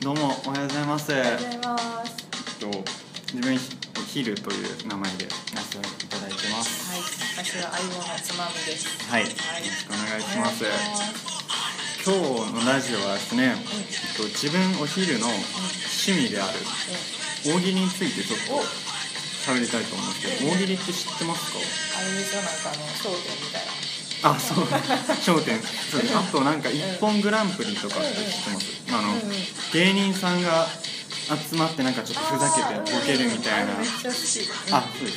どうもおはようございます。えおはようございます。っと自分ヒルという名前でやらせていただいてます。はい、私は相棒のつまみです。はい、よはいろしくお願いします。今日のラジオはですね、えっと自分お昼の趣味である大喜利についてちょっお、と喋りたいと思うんですけど、大喜利って知ってますか？あれでしょなんかあの焦点みたいな。あ、そう、焦点。そうあとなんか一本グランプリとかって知ってます？あの芸人さんが集まってなんかちょっとふざけてボケるみたいな。あそうです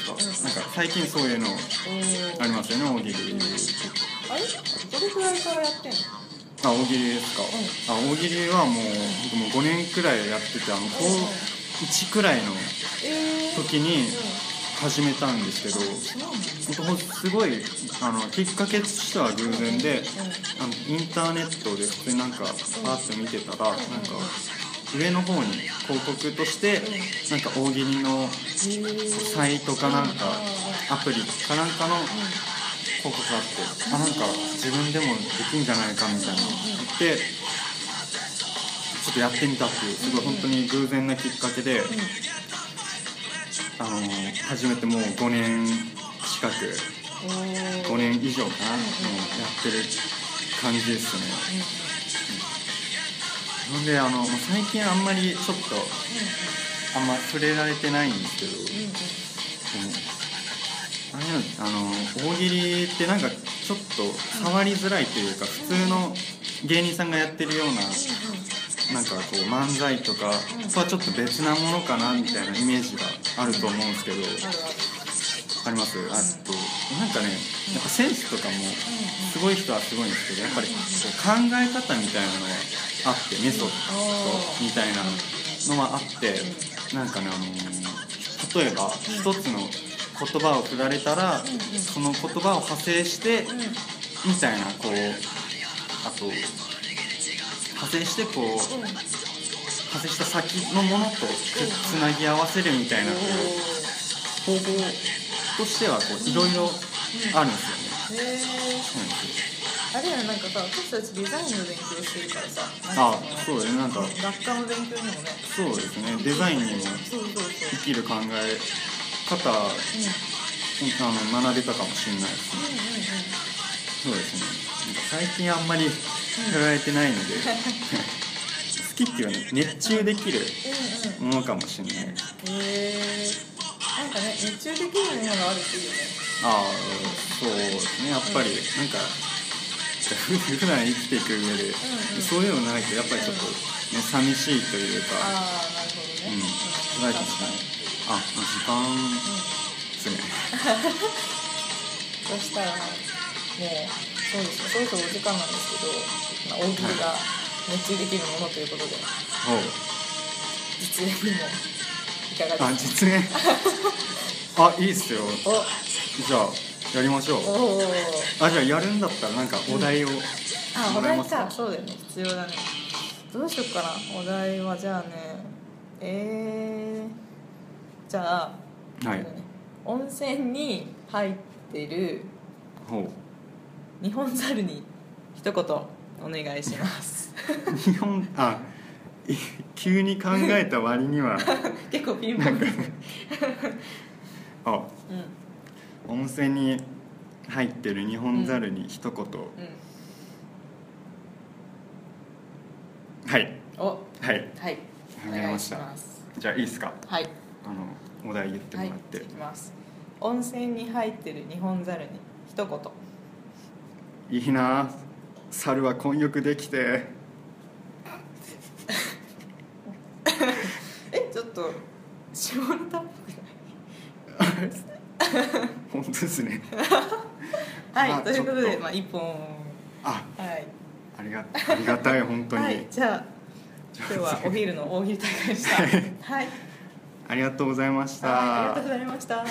か。なんか最近そういうのありますよね、大喜利。あれ？どれくらいからやってんの？あ、大喜利ですか。あ、大喜利はもう僕も5年くらいやってて、あの高1くらいのえー。時に始めたんですけど、そうなんだ。本当すごいあのきっかけとしては偶然で、あのインターネットで普通になんかパーッと見てたら、なんか上の方に広告としてなんか大喜利のサイトかなんかアプリかなんかの広告があってあなんか自分でもできんじゃないかみたいな。言ってちょっとやってみたっていうすごい本当に偶然なきっかけで、あの始めてもう5年近くおー5年以上かな、もうやってる感じですね、なんであの最近あんまりちょっとあんま触れられてないんですけど、でもあれなん。あの大喜利ってなんかちょっと触りづらいというか普通の芸人さんがやってるようななんかこう漫才とかとはちょっと別なものかなみたいなイメージがあると思うんですけどあります？あとなんかねやっぱセンスとかもすごい人はすごいんですけどやっぱりこう考え方みたいなのがあってメソッドみたいなのはあってなんかねあの例えば一つの言葉を振られたらその言葉を派生してみたいなこうあと派生してこう派生した先のものとつなぎ合わせるみたいなこう方法としてはこういろいろあるんですよね。うなんですよあれやなんかさ、私たちデザインの勉強してるからさ。あそうですねなんか学科の勉強にもね。そうですねデザインにも。生きる考え方うん。あの学べたかもしれないですね。そうですね。なんか最近あんまり振られてないので好 きっていうのは熱中できるうんうんうんうん。ものかもしれない。へえなんかね熱中できるものがあるっていうよね。ああそうですね。やっぱりなんかふ 普段生きていく上で、うんそういうのないとやっぱりちょっと、ね、寂しいというか、ああなるほどね。うん、辛いかもしれないあ時間ですねそしたらもうそうですねそろそろお時間なんですけど、まあ、大喜利が熱中できるものということで。おう。実演にもいかがあです実演？あいいっすよ。じゃあやりましょう。おおあじゃあやるんだったらなんかお題をあもらえますか？か。そうだよね。必要だね。どうしよっかな。お題はじゃあね。えー、じゃあ、はい。温泉に入ってるほ日本猿に一言お願いします。う日本あい急に考えた割には 結構ピンポンあうん。温泉に入ってる日本猿に一言、うん。はい。お。はい。はい。わかりました。じゃあいいですか？はい。あのお題言ってもはいらって、いきます。温泉に入ってる日本猿に一言。い、いな猿は混浴できて。えちょっと下ネタっぽくない本当ですね。はいあということでまあ一本。あはい。ありがありがたい本当に、はいじゃあ今日はお昼の大喜利大会でした。は いはい。ありがとうございました。はいありがとうございました